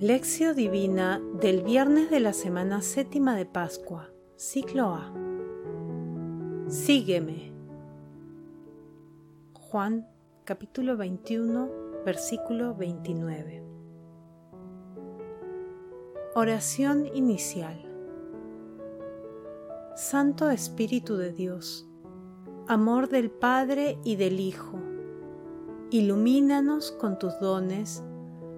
Lección Divina del viernes de la semana séptima de Pascua, ciclo A. Sígueme. Juan capítulo 21, versículo 29. Oración inicial. Santo Espíritu de Dios, amor del Padre y del Hijo, ilumínanos con tus dones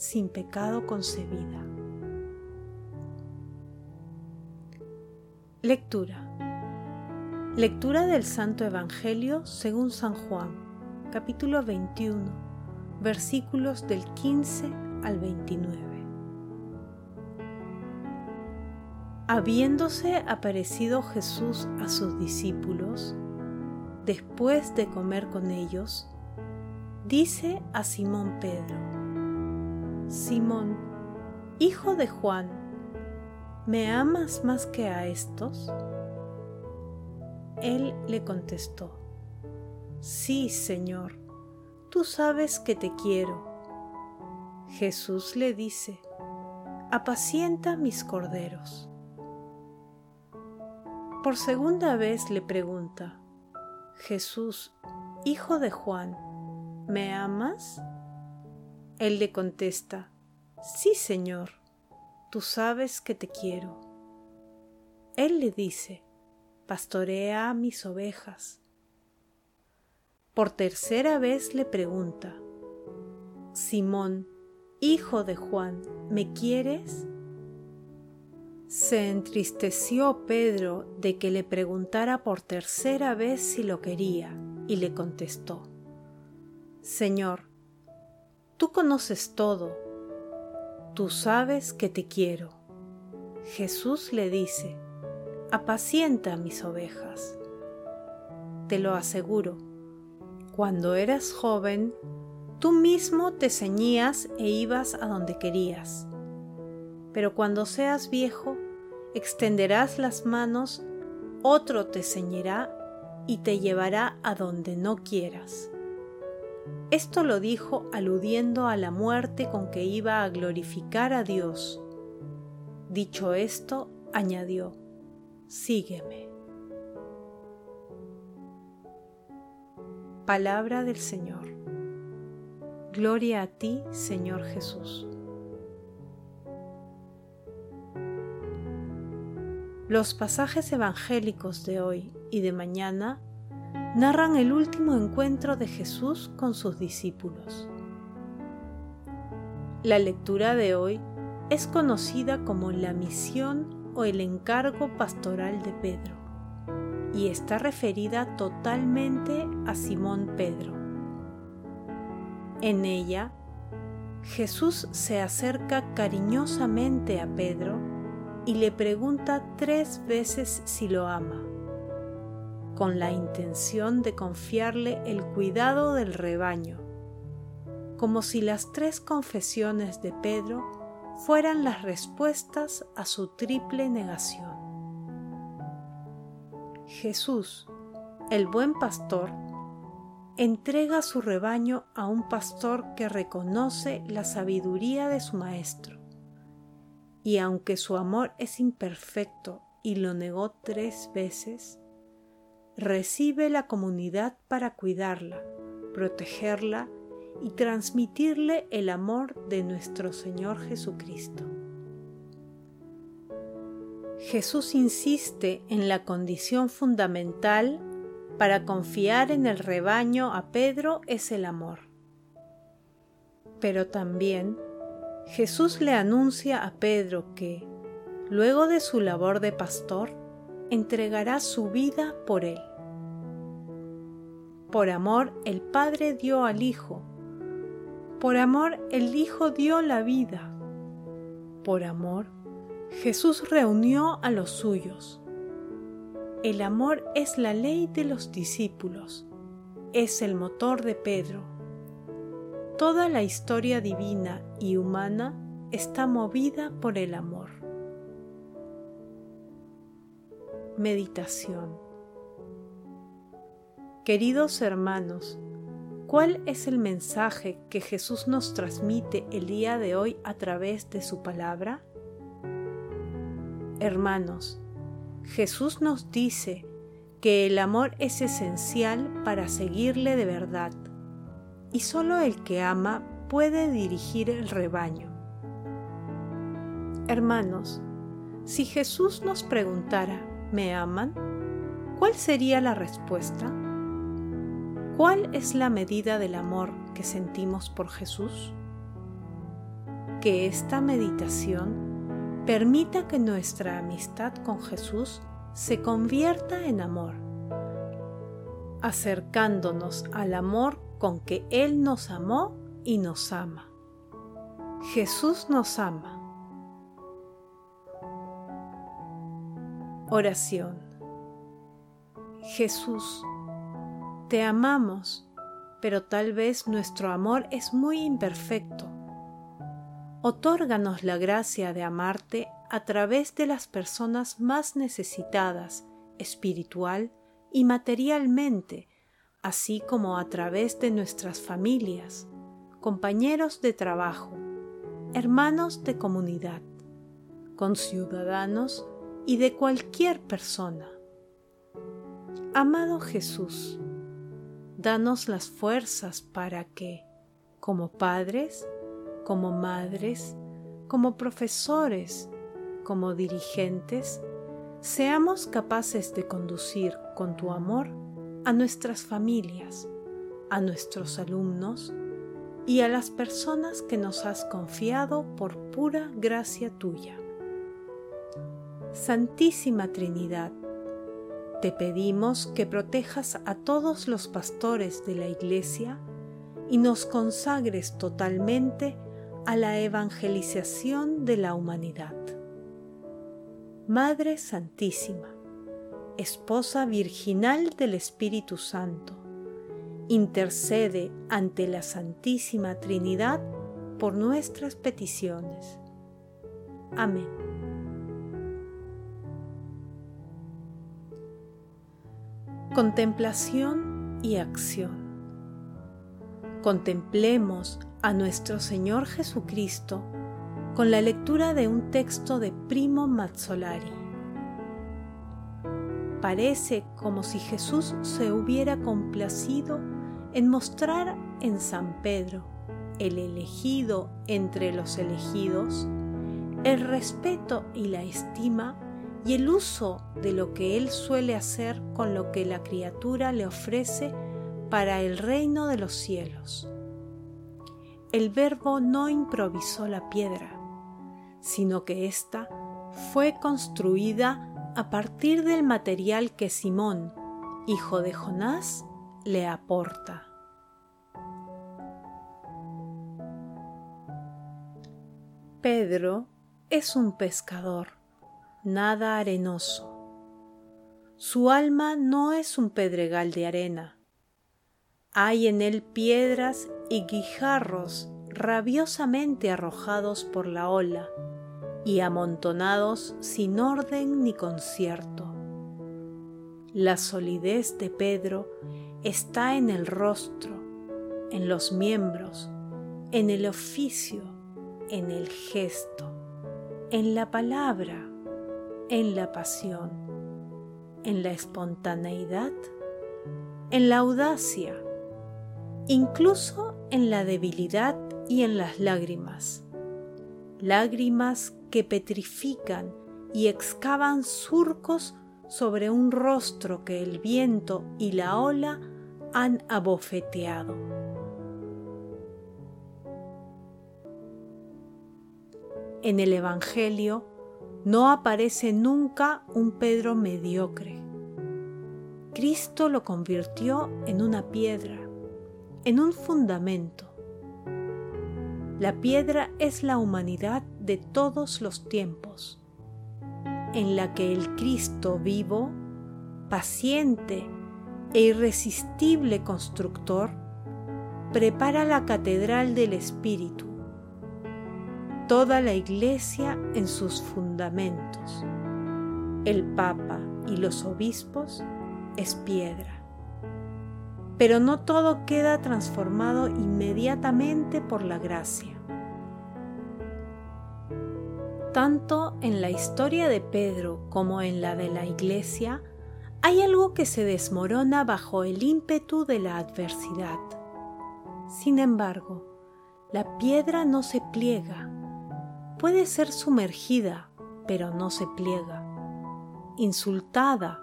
sin pecado concebida. Lectura. Lectura del Santo Evangelio según San Juan, capítulo 21, versículos del 15 al 29. Habiéndose aparecido Jesús a sus discípulos, después de comer con ellos, dice a Simón Pedro, Simón, hijo de Juan, ¿me amas más que a estos? Él le contestó, Sí, Señor, tú sabes que te quiero. Jesús le dice, Apacienta mis corderos. Por segunda vez le pregunta, Jesús, hijo de Juan, ¿me amas? Él le contesta, Sí, Señor, tú sabes que te quiero. Él le dice, Pastorea mis ovejas. Por tercera vez le pregunta, Simón, hijo de Juan, ¿me quieres? Se entristeció Pedro de que le preguntara por tercera vez si lo quería y le contestó, Señor, Tú conoces todo, tú sabes que te quiero. Jesús le dice, apacienta mis ovejas. Te lo aseguro, cuando eras joven, tú mismo te ceñías e ibas a donde querías. Pero cuando seas viejo, extenderás las manos, otro te ceñirá y te llevará a donde no quieras. Esto lo dijo aludiendo a la muerte con que iba a glorificar a Dios. Dicho esto, añadió, Sígueme. Palabra del Señor. Gloria a ti, Señor Jesús. Los pasajes evangélicos de hoy y de mañana narran el último encuentro de Jesús con sus discípulos. La lectura de hoy es conocida como la misión o el encargo pastoral de Pedro y está referida totalmente a Simón Pedro. En ella, Jesús se acerca cariñosamente a Pedro y le pregunta tres veces si lo ama con la intención de confiarle el cuidado del rebaño, como si las tres confesiones de Pedro fueran las respuestas a su triple negación. Jesús, el buen pastor, entrega su rebaño a un pastor que reconoce la sabiduría de su maestro. Y aunque su amor es imperfecto y lo negó tres veces, recibe la comunidad para cuidarla, protegerla y transmitirle el amor de nuestro Señor Jesucristo. Jesús insiste en la condición fundamental para confiar en el rebaño a Pedro es el amor. Pero también Jesús le anuncia a Pedro que, luego de su labor de pastor, entregará su vida por él. Por amor el Padre dio al Hijo, por amor el Hijo dio la vida, Por amor, Jesús reunió a los suyos. El amor es la ley de los discípulos, es el motor de Pedro. Toda la historia divina y humana está movida por el amor. Meditación Queridos hermanos, ¿cuál es el mensaje que Jesús nos transmite el día de hoy a través de su palabra? Hermanos, Jesús nos dice que el amor es esencial para seguirle de verdad y solo el que ama puede dirigir el rebaño. Hermanos, si Jesús nos preguntara, ¿me aman? ¿Cuál sería la respuesta? ¿Cuál es la medida del amor que sentimos por Jesús? Que esta meditación permita que nuestra amistad con Jesús se convierta en amor, acercándonos al amor con que Él nos amó y nos ama. Jesús nos ama. Oración. Jesús, te amamos, pero tal vez nuestro amor es muy imperfecto. Otórganos la gracia de amarte a través de las personas más necesitadas, espiritual y materialmente, así como a través de nuestras familias, compañeros de trabajo, hermanos de comunidad, conciudadanos y de cualquier persona. Amado Jesús, danos las fuerzas para que, como padres, como madres, como profesores, como dirigentes, seamos capaces de conducir con tu amor a nuestras familias, a nuestros alumnos y a las personas que nos has confiado por pura gracia tuya. Santísima Trinidad, te pedimos que protejas a todos los pastores de la Iglesia y nos consagres totalmente a la evangelización de la humanidad. Madre Santísima, Esposa Virginal del Espíritu Santo, intercede ante la Santísima Trinidad por nuestras peticiones. Amén. Contemplación y acción. Contemplemos a nuestro Señor Jesucristo con la lectura de un texto de Primo Mazzolari. Parece como si Jesús se hubiera complacido en mostrar en San Pedro, el elegido entre los elegidos, el respeto y la estima y el uso de lo que Él suele hacer con lo que la criatura le ofrece para el reino de los cielos. El verbo no improvisó la piedra, sino que ésta fue construida a partir del material que Simón, hijo de Jonás, le aporta. Pedro es un pescador nada arenoso. Su alma no es un pedregal de arena. Hay en él piedras y guijarros rabiosamente arrojados por la ola y amontonados sin orden ni concierto. La solidez de Pedro está en el rostro, en los miembros, en el oficio, en el gesto, en la palabra, en la pasión, en la espontaneidad, en la audacia, incluso en la debilidad y en las lágrimas. Lágrimas que petrifican y excavan surcos sobre un rostro que el viento y la ola han abofeteado. En el Evangelio no aparece nunca un Pedro mediocre. Cristo lo convirtió en una piedra, en un fundamento. La piedra es la humanidad de todos los tiempos, en la que el Cristo vivo, paciente e irresistible constructor, prepara la catedral del Espíritu, toda la iglesia en sus fundamentos. El Papa y los obispos es piedra. Pero no todo queda transformado inmediatamente por la gracia. Tanto en la historia de Pedro como en la de la iglesia, hay algo que se desmorona bajo el ímpetu de la adversidad. Sin embargo, la piedra no se pliega. Puede ser sumergida, pero no se pliega. Insultada,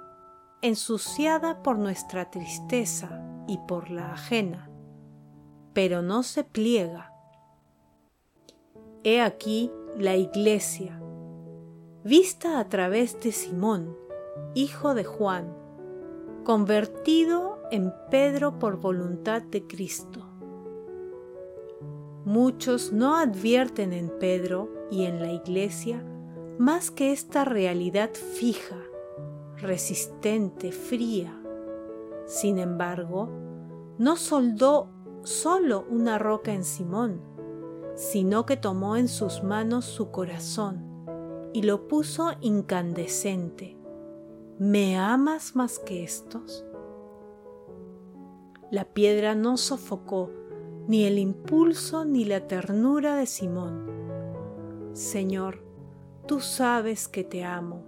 ensuciada por nuestra tristeza y por la ajena, pero no se pliega. He aquí la iglesia, vista a través de Simón, hijo de Juan, convertido en Pedro por voluntad de Cristo. Muchos no advierten en Pedro y en la iglesia más que esta realidad fija, resistente, fría. Sin embargo, no soldó solo una roca en Simón, sino que tomó en sus manos su corazón y lo puso incandescente. ¿Me amas más que estos? La piedra no sofocó ni el impulso ni la ternura de Simón. Señor, tú sabes que te amo.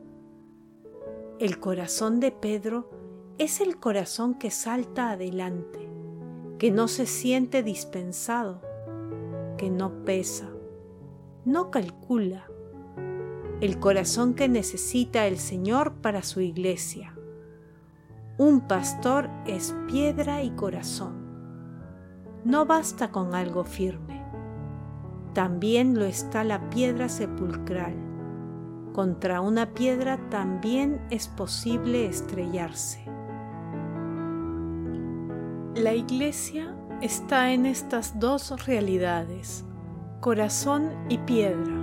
El corazón de Pedro es el corazón que salta adelante, que no se siente dispensado, que no pesa, no calcula, el corazón que necesita el Señor para su iglesia. Un pastor es piedra y corazón. No basta con algo firme. También lo está la piedra sepulcral. Contra una piedra también es posible estrellarse. La iglesia está en estas dos realidades, corazón y piedra.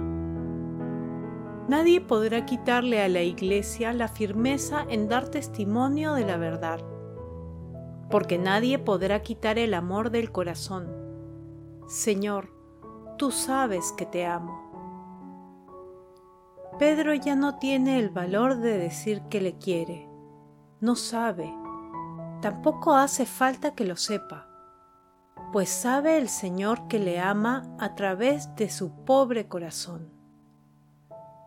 Nadie podrá quitarle a la iglesia la firmeza en dar testimonio de la verdad, porque nadie podrá quitar el amor del corazón. Señor, tú sabes que te amo. Pedro ya no tiene el valor de decir que le quiere, no sabe Tampoco hace falta que lo sepa, pues sabe el Señor que le ama a través de su pobre corazón.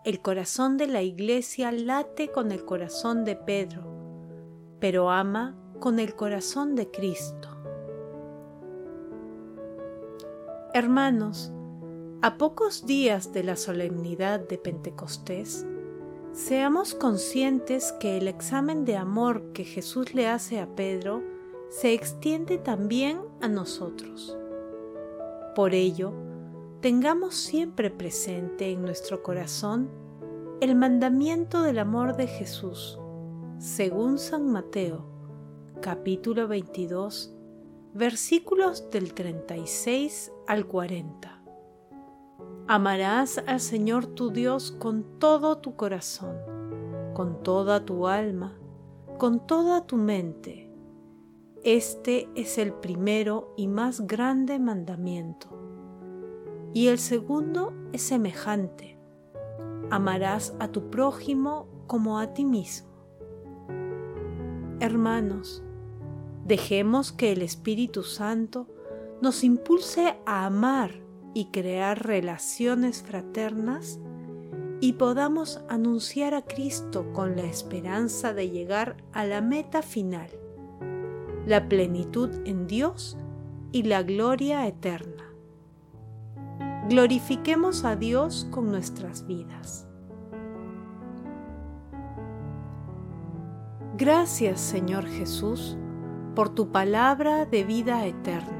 El corazón de la iglesia late con el corazón de Pedro, pero ama con el corazón de Cristo. Hermanos, a pocos días de la solemnidad de Pentecostés, Seamos conscientes que el examen de amor que Jesús le hace a Pedro se extiende también a nosotros. Por ello, tengamos siempre presente en nuestro corazón el mandamiento del amor de Jesús, según San Mateo, capítulo 22, versículos del 36 al 40. Amarás al Señor tu Dios con todo tu corazón, con toda tu alma, con toda tu mente. Este es el primero y más grande mandamiento. Y el segundo es semejante. Amarás a tu prójimo como a ti mismo. Hermanos, dejemos que el Espíritu Santo nos impulse a amar y crear relaciones fraternas y podamos anunciar a Cristo con la esperanza de llegar a la meta final, la plenitud en Dios y la gloria eterna. Glorifiquemos a Dios con nuestras vidas. Gracias Señor Jesús por tu palabra de vida eterna